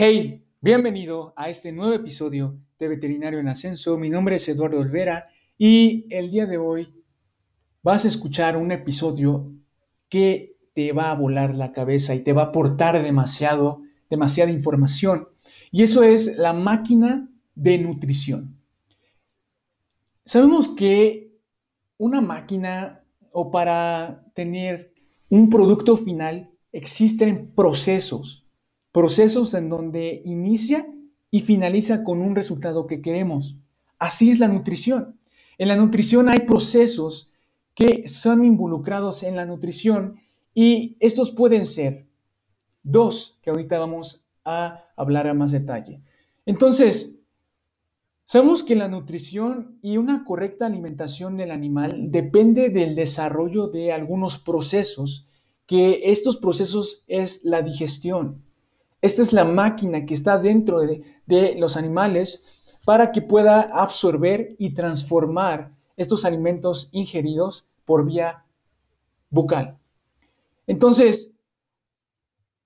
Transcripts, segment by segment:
Hey, bienvenido a este nuevo episodio de Veterinario en Ascenso. Mi nombre es Eduardo Olvera y el día de hoy vas a escuchar un episodio que te va a volar la cabeza y te va a aportar demasiado, demasiada información. Y eso es la máquina de nutrición. Sabemos que una máquina o para tener un producto final existen procesos procesos en donde inicia y finaliza con un resultado que queremos. Así es la nutrición. En la nutrición hay procesos que son involucrados en la nutrición y estos pueden ser dos, que ahorita vamos a hablar a más detalle. Entonces, sabemos que la nutrición y una correcta alimentación del animal depende del desarrollo de algunos procesos, que estos procesos es la digestión, esta es la máquina que está dentro de, los animales para que pueda absorber y transformar estos alimentos ingeridos por vía bucal. Entonces,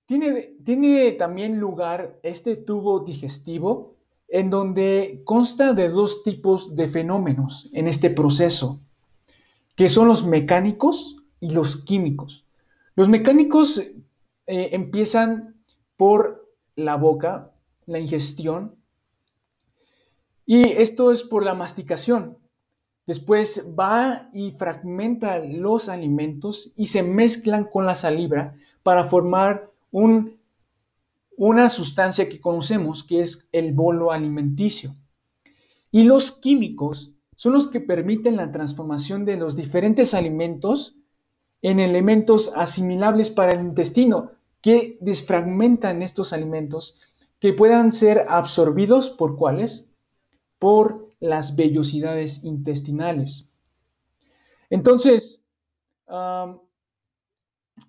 tiene, tiene, también lugar este tubo digestivo en donde consta de dos tipos de fenómenos en este proceso, que son los mecánicos y los químicos. Los mecánicos eh, empiezan por la boca, la ingestión. Y esto es por la masticación. Después va y fragmenta los alimentos y se mezclan con la saliva para formar un, una sustancia que conocemos que es el bolo alimenticio. Y los químicos son los que permiten la transformación de los diferentes alimentos en elementos asimilables para el intestino, que desfragmentan estos alimentos que puedan ser absorbidos por cuáles? Por las vellosidades intestinales. Entonces,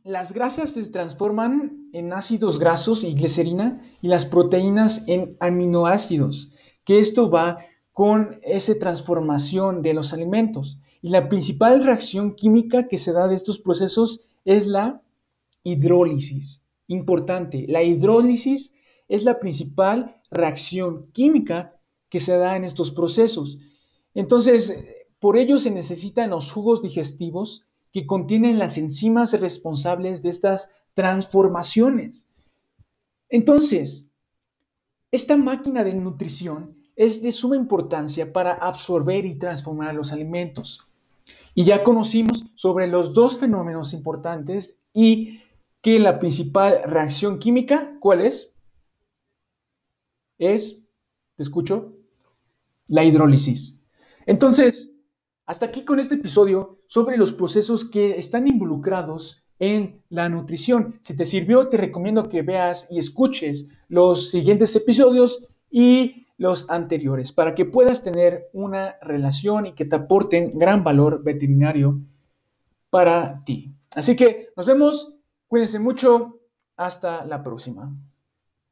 las grasas se transforman en ácidos grasos y glicerina y las proteínas en aminoácidos, que esto va con esa transformación de los alimentos. Y la principal reacción química que se da de estos procesos es la hidrólisis. Importante, la hidrólisis es la principal reacción química que se da en estos procesos. Entonces, por ello se necesitan los jugos digestivos que contienen las enzimas responsables de estas transformaciones. Entonces, esta máquina de nutrición es de suma importancia para absorber y transformar los alimentos. Y ya conocimos sobre los dos fenómenos importantes y que la principal reacción química, ¿cuál es? Es, te escucho, la hidrólisis. Entonces, hasta aquí con este episodio sobre los procesos que están involucrados en la nutrición. Si te sirvió, te recomiendo que veas y escuches los siguientes episodios y los anteriores para que puedas tener una relación y que te aporten gran valor veterinario para ti. Así que nos vemos Cuídense mucho. Hasta la próxima.